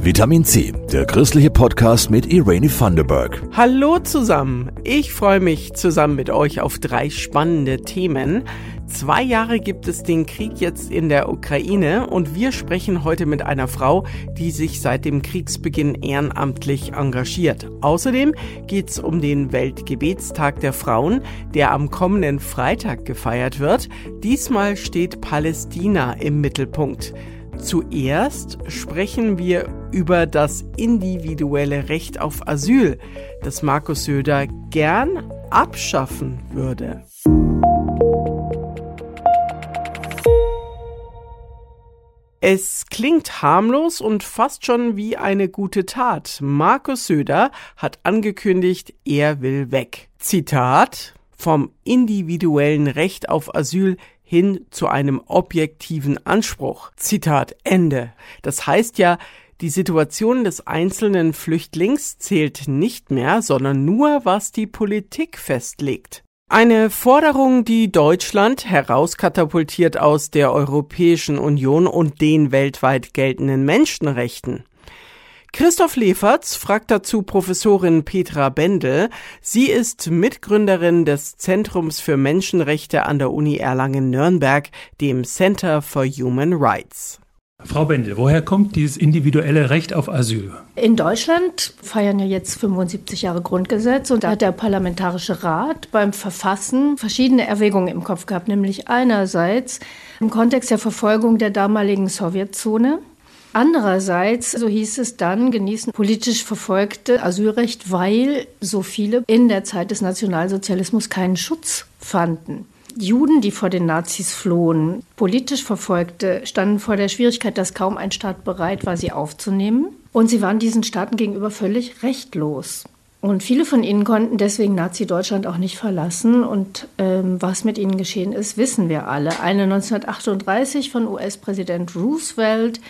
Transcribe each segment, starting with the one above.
Vitamin C, der christliche Podcast mit Irene Thunderberg. Hallo zusammen. Ich freue mich zusammen mit euch auf drei spannende Themen. Zwei Jahre gibt es den Krieg jetzt in der Ukraine und wir sprechen heute mit einer Frau, die sich seit dem Kriegsbeginn ehrenamtlich engagiert. Außerdem geht es um den Weltgebetstag der Frauen, der am kommenden Freitag gefeiert wird. Diesmal steht Palästina im Mittelpunkt. Zuerst sprechen wir über das individuelle Recht auf Asyl, das Markus Söder gern abschaffen würde. Es klingt harmlos und fast schon wie eine gute Tat. Markus Söder hat angekündigt, er will weg. Zitat vom individuellen Recht auf Asyl hin zu einem objektiven Anspruch. Zitat Ende. Das heißt ja, die Situation des einzelnen Flüchtlings zählt nicht mehr, sondern nur, was die Politik festlegt. Eine Forderung, die Deutschland herauskatapultiert aus der Europäischen Union und den weltweit geltenden Menschenrechten. Christoph Leferz fragt dazu Professorin Petra Bendel. Sie ist Mitgründerin des Zentrums für Menschenrechte an der Uni Erlangen-Nürnberg, dem Center for Human Rights. Frau Bendel, woher kommt dieses individuelle Recht auf Asyl? In Deutschland feiern ja jetzt 75 Jahre Grundgesetz und da hat der Parlamentarische Rat beim Verfassen verschiedene Erwägungen im Kopf gehabt, nämlich einerseits im Kontext der Verfolgung der damaligen Sowjetzone Andererseits, so hieß es dann, genießen politisch Verfolgte Asylrecht, weil so viele in der Zeit des Nationalsozialismus keinen Schutz fanden. Juden, die vor den Nazis flohen, politisch Verfolgte, standen vor der Schwierigkeit, dass kaum ein Staat bereit war, sie aufzunehmen. Und sie waren diesen Staaten gegenüber völlig rechtlos. Und viele von ihnen konnten deswegen Nazi-Deutschland auch nicht verlassen. Und ähm, was mit ihnen geschehen ist, wissen wir alle. Eine 1938 von US-Präsident Roosevelt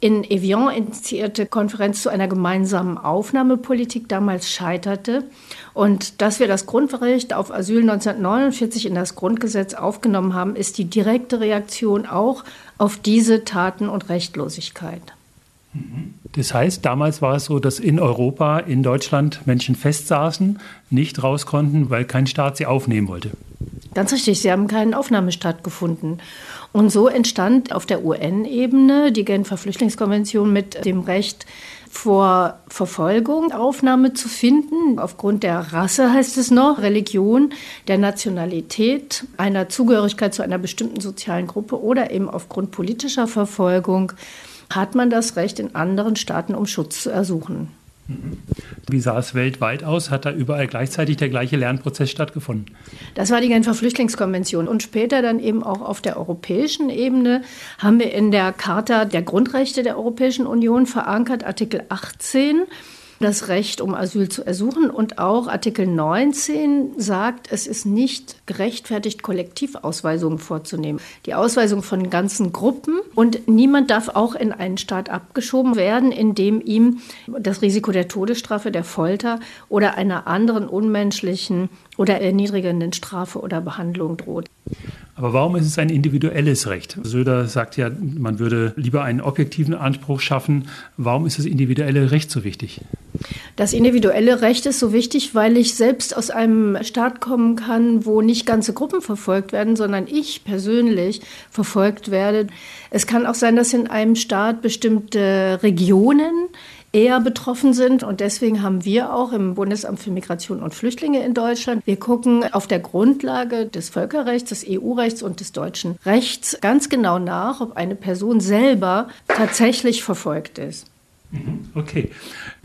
in Evian initiierte Konferenz zu einer gemeinsamen Aufnahmepolitik damals scheiterte und dass wir das Grundrecht auf Asyl 1949 in das Grundgesetz aufgenommen haben, ist die direkte Reaktion auch auf diese Taten und Rechtlosigkeit. Das heißt, damals war es so, dass in Europa, in Deutschland Menschen festsaßen, nicht raus konnten, weil kein Staat sie aufnehmen wollte. Ganz richtig, sie haben keinen Aufnahmestaat gefunden. Und so entstand auf der UN-Ebene die Genfer Flüchtlingskonvention mit dem Recht vor Verfolgung Aufnahme zu finden, aufgrund der Rasse heißt es noch, Religion, der Nationalität, einer Zugehörigkeit zu einer bestimmten sozialen Gruppe oder eben aufgrund politischer Verfolgung hat man das Recht, in anderen Staaten um Schutz zu ersuchen. Wie sah es weltweit aus? Hat da überall gleichzeitig der gleiche Lernprozess stattgefunden? Das war die Genfer Flüchtlingskonvention. Und später dann eben auch auf der europäischen Ebene haben wir in der Charta der Grundrechte der Europäischen Union verankert, Artikel 18 das Recht, um Asyl zu ersuchen. Und auch Artikel 19 sagt, es ist nicht gerechtfertigt, Kollektivausweisungen vorzunehmen. Die Ausweisung von ganzen Gruppen. Und niemand darf auch in einen Staat abgeschoben werden, in dem ihm das Risiko der Todesstrafe, der Folter oder einer anderen unmenschlichen oder erniedrigenden Strafe oder Behandlung droht. Aber warum ist es ein individuelles Recht? Söder sagt ja, man würde lieber einen objektiven Anspruch schaffen. Warum ist das individuelle Recht so wichtig? Das individuelle Recht ist so wichtig, weil ich selbst aus einem Staat kommen kann, wo nicht ganze Gruppen verfolgt werden, sondern ich persönlich verfolgt werde. Es kann auch sein, dass in einem Staat bestimmte Regionen eher betroffen sind. Und deswegen haben wir auch im Bundesamt für Migration und Flüchtlinge in Deutschland, wir gucken auf der Grundlage des Völkerrechts, des EU-Rechts und des deutschen Rechts ganz genau nach, ob eine Person selber tatsächlich verfolgt ist. Mhm. Okay.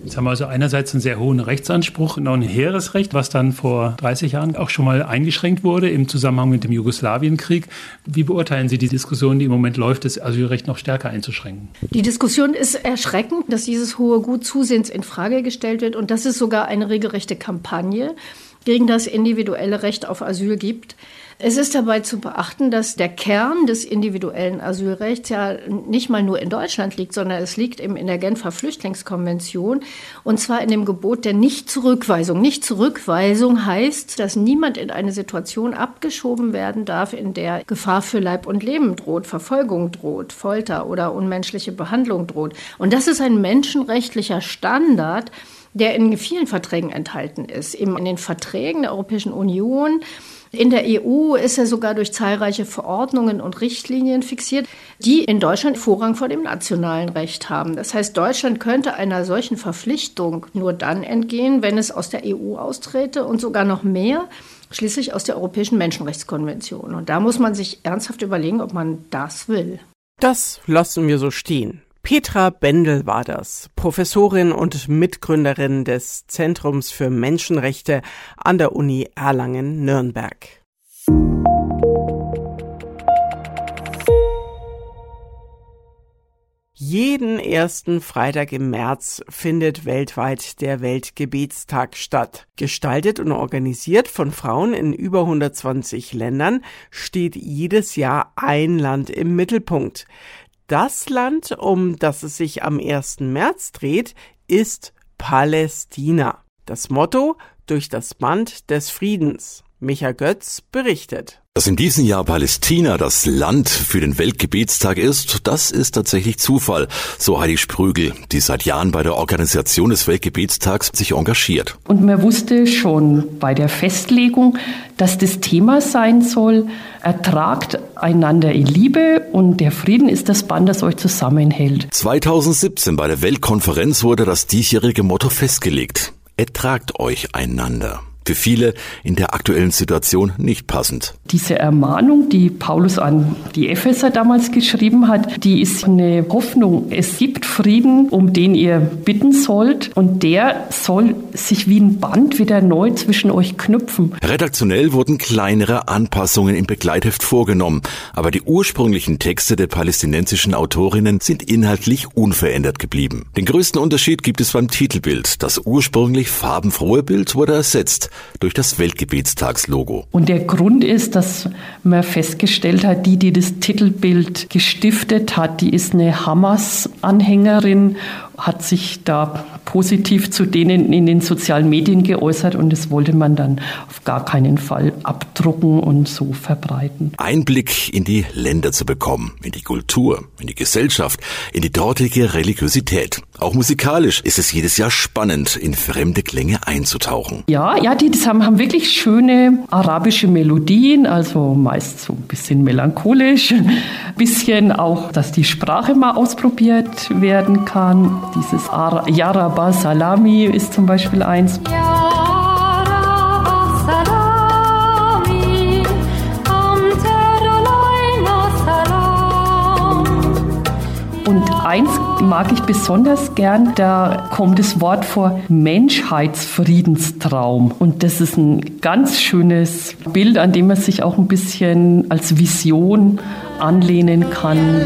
Jetzt haben wir also einerseits einen sehr hohen Rechtsanspruch und auch ein Heeresrecht, was dann vor 30 Jahren auch schon mal eingeschränkt wurde im Zusammenhang mit dem Jugoslawienkrieg. Wie beurteilen Sie die Diskussion, die im Moment läuft, das Asylrecht noch stärker einzuschränken? Die Diskussion ist erschreckend, dass dieses hohe Gut zusehends in Frage gestellt wird und dass es sogar eine regelrechte Kampagne gegen das individuelle Recht auf Asyl gibt. Es ist dabei zu beachten, dass der Kern des individuellen Asylrechts ja nicht mal nur in Deutschland liegt, sondern es liegt eben in der Genfer Flüchtlingskonvention und zwar in dem Gebot der Nichtzurückweisung. Nichtzurückweisung heißt, dass niemand in eine Situation abgeschoben werden darf, in der Gefahr für Leib und Leben droht, Verfolgung droht, Folter oder unmenschliche Behandlung droht. Und das ist ein menschenrechtlicher Standard, der in vielen Verträgen enthalten ist. Eben in den Verträgen der Europäischen Union in der EU ist er sogar durch zahlreiche Verordnungen und Richtlinien fixiert, die in Deutschland Vorrang vor dem nationalen Recht haben. Das heißt, Deutschland könnte einer solchen Verpflichtung nur dann entgehen, wenn es aus der EU austrete und sogar noch mehr, schließlich aus der Europäischen Menschenrechtskonvention. Und da muss man sich ernsthaft überlegen, ob man das will. Das lassen wir so stehen. Petra Bendel war das, Professorin und Mitgründerin des Zentrums für Menschenrechte an der Uni Erlangen-Nürnberg. Jeden ersten Freitag im März findet weltweit der Weltgebetstag statt. Gestaltet und organisiert von Frauen in über 120 Ländern steht jedes Jahr ein Land im Mittelpunkt. Das Land, um das es sich am 1. März dreht, ist Palästina. Das Motto durch das Band des Friedens. Micha Götz berichtet. Dass in diesem Jahr Palästina das Land für den Weltgebetstag ist, das ist tatsächlich Zufall, so Heidi Sprügel, die seit Jahren bei der Organisation des Weltgebetstags sich engagiert. Und man wusste schon bei der Festlegung, dass das Thema sein soll, ertragt einander in Liebe und der Frieden ist das Band, das euch zusammenhält. 2017 bei der Weltkonferenz wurde das diesjährige Motto festgelegt. Ertragt euch einander für viele in der aktuellen Situation nicht passend. Diese Ermahnung, die Paulus an die Epheser damals geschrieben hat, die ist eine Hoffnung. Es gibt Frieden, um den ihr bitten sollt und der soll sich wie ein Band wieder neu zwischen euch knüpfen. Redaktionell wurden kleinere Anpassungen im Begleitheft vorgenommen, aber die ursprünglichen Texte der palästinensischen Autorinnen sind inhaltlich unverändert geblieben. Den größten Unterschied gibt es beim Titelbild. Das ursprünglich farbenfrohe Bild wurde ersetzt durch das Weltgebetstagslogo. Und der Grund ist, dass man festgestellt hat, die, die das Titelbild gestiftet hat, die ist eine Hamas-Anhängerin hat sich da positiv zu denen in den sozialen Medien geäußert und das wollte man dann auf gar keinen Fall abdrucken und so verbreiten. Einblick in die Länder zu bekommen, in die Kultur, in die Gesellschaft, in die dortige Religiosität. Auch musikalisch ist es jedes Jahr spannend, in fremde Klänge einzutauchen. Ja, ja, die das haben, haben wirklich schöne arabische Melodien, also meist so ein bisschen melancholisch, bisschen auch, dass die Sprache mal ausprobiert werden kann. Dieses Yaraba Salami ist zum Beispiel eins. Und eins mag ich besonders gern, da kommt das Wort vor Menschheitsfriedenstraum. Und das ist ein ganz schönes Bild, an dem man sich auch ein bisschen als Vision anlehnen kann.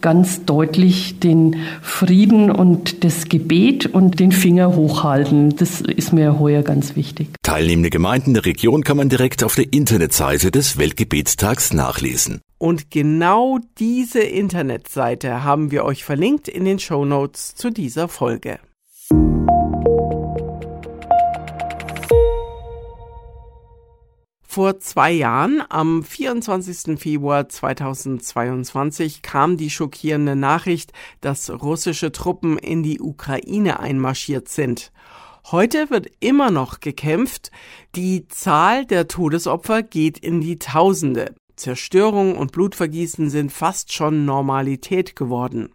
ganz deutlich den Frieden und das Gebet und den Finger hochhalten. Das ist mir heuer ganz wichtig. Teilnehmende Gemeinden der Region kann man direkt auf der Internetseite des Weltgebetstags nachlesen. Und genau diese Internetseite haben wir euch verlinkt in den Show Notes zu dieser Folge. Vor zwei Jahren, am 24. Februar 2022, kam die schockierende Nachricht, dass russische Truppen in die Ukraine einmarschiert sind. Heute wird immer noch gekämpft. Die Zahl der Todesopfer geht in die Tausende. Zerstörung und Blutvergießen sind fast schon Normalität geworden.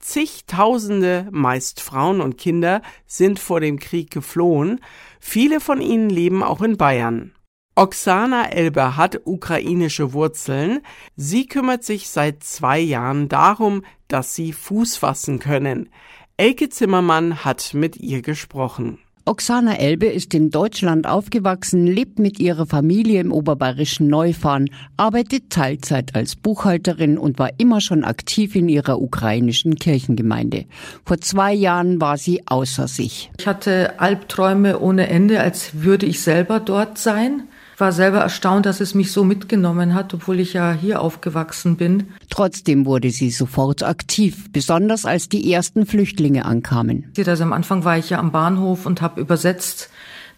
Zigtausende, meist Frauen und Kinder, sind vor dem Krieg geflohen. Viele von ihnen leben auch in Bayern. Oksana Elber hat ukrainische Wurzeln. Sie kümmert sich seit zwei Jahren darum, dass sie Fuß fassen können. Elke Zimmermann hat mit ihr gesprochen. Oksana Elbe ist in Deutschland aufgewachsen, lebt mit ihrer Familie im oberbayerischen Neufahren, arbeitet Teilzeit als Buchhalterin und war immer schon aktiv in ihrer ukrainischen Kirchengemeinde. Vor zwei Jahren war sie außer sich. Ich hatte Albträume ohne Ende, als würde ich selber dort sein war selber erstaunt, dass es mich so mitgenommen hat, obwohl ich ja hier aufgewachsen bin. Trotzdem wurde sie sofort aktiv, besonders als die ersten Flüchtlinge ankamen. Also am Anfang war ich ja am Bahnhof und habe übersetzt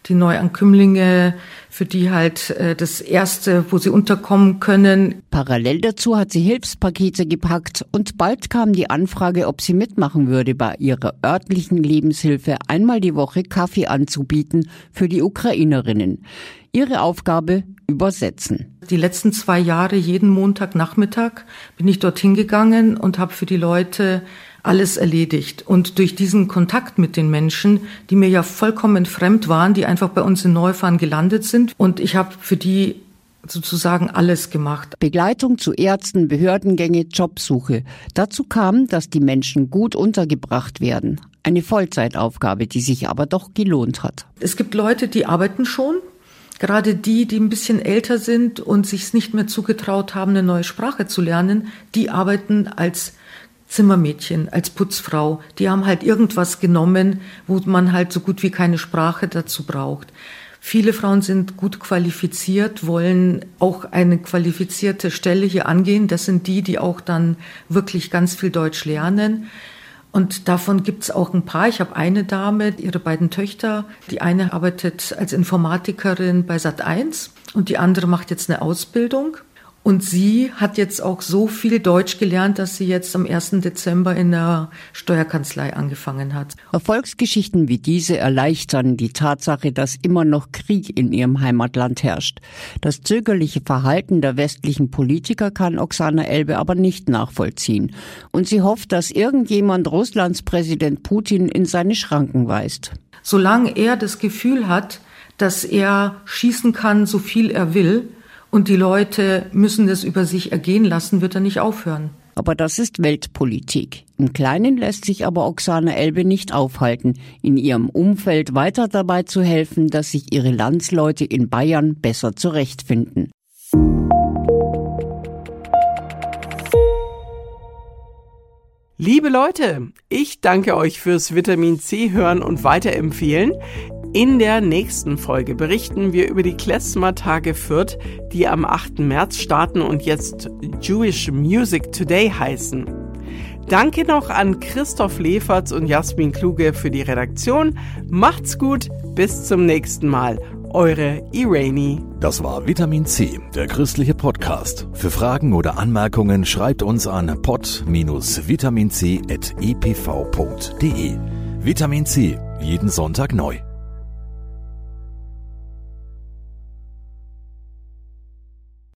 die Neuankömmlinge, für die halt äh, das erste, wo sie unterkommen können. Parallel dazu hat sie Hilfspakete gepackt und bald kam die Anfrage, ob sie mitmachen würde, bei ihrer örtlichen Lebenshilfe einmal die Woche Kaffee anzubieten für die Ukrainerinnen. Ihre Aufgabe übersetzen. Die letzten zwei Jahre, jeden Montagnachmittag, bin ich dorthin gegangen und habe für die Leute alles erledigt. Und durch diesen Kontakt mit den Menschen, die mir ja vollkommen fremd waren, die einfach bei uns in Neufahren gelandet sind, und ich habe für die sozusagen alles gemacht. Begleitung zu Ärzten, Behördengänge, Jobsuche. Dazu kam, dass die Menschen gut untergebracht werden. Eine Vollzeitaufgabe, die sich aber doch gelohnt hat. Es gibt Leute, die arbeiten schon, Gerade die, die ein bisschen älter sind und sich es nicht mehr zugetraut haben, eine neue Sprache zu lernen, die arbeiten als Zimmermädchen, als Putzfrau. Die haben halt irgendwas genommen, wo man halt so gut wie keine Sprache dazu braucht. Viele Frauen sind gut qualifiziert, wollen auch eine qualifizierte Stelle hier angehen. Das sind die, die auch dann wirklich ganz viel Deutsch lernen. Und davon gibt es auch ein paar. Ich habe eine Dame, ihre beiden Töchter. Die eine arbeitet als Informatikerin bei Sat1 und die andere macht jetzt eine Ausbildung. Und sie hat jetzt auch so viel Deutsch gelernt, dass sie jetzt am 1. Dezember in der Steuerkanzlei angefangen hat. Erfolgsgeschichten wie diese erleichtern die Tatsache, dass immer noch Krieg in ihrem Heimatland herrscht. Das zögerliche Verhalten der westlichen Politiker kann Oksana Elbe aber nicht nachvollziehen. Und sie hofft, dass irgendjemand Russlands Präsident Putin in seine Schranken weist. Solange er das Gefühl hat, dass er schießen kann, so viel er will, und die Leute müssen es über sich ergehen lassen, wird er nicht aufhören. Aber das ist Weltpolitik. Im Kleinen lässt sich aber Oksana Elbe nicht aufhalten, in ihrem Umfeld weiter dabei zu helfen, dass sich ihre Landsleute in Bayern besser zurechtfinden. Liebe Leute, ich danke euch fürs Vitamin C hören und weiterempfehlen. In der nächsten Folge berichten wir über die Klezmer-Tage Fürth, die am 8. März starten und jetzt Jewish Music Today heißen. Danke noch an Christoph Leferz und Jasmin Kluge für die Redaktion. Macht's gut, bis zum nächsten Mal. Eure Irani. Das war Vitamin C, der christliche Podcast. Für Fragen oder Anmerkungen schreibt uns an pod-vitaminc.epv.de. Vitamin C, jeden Sonntag neu.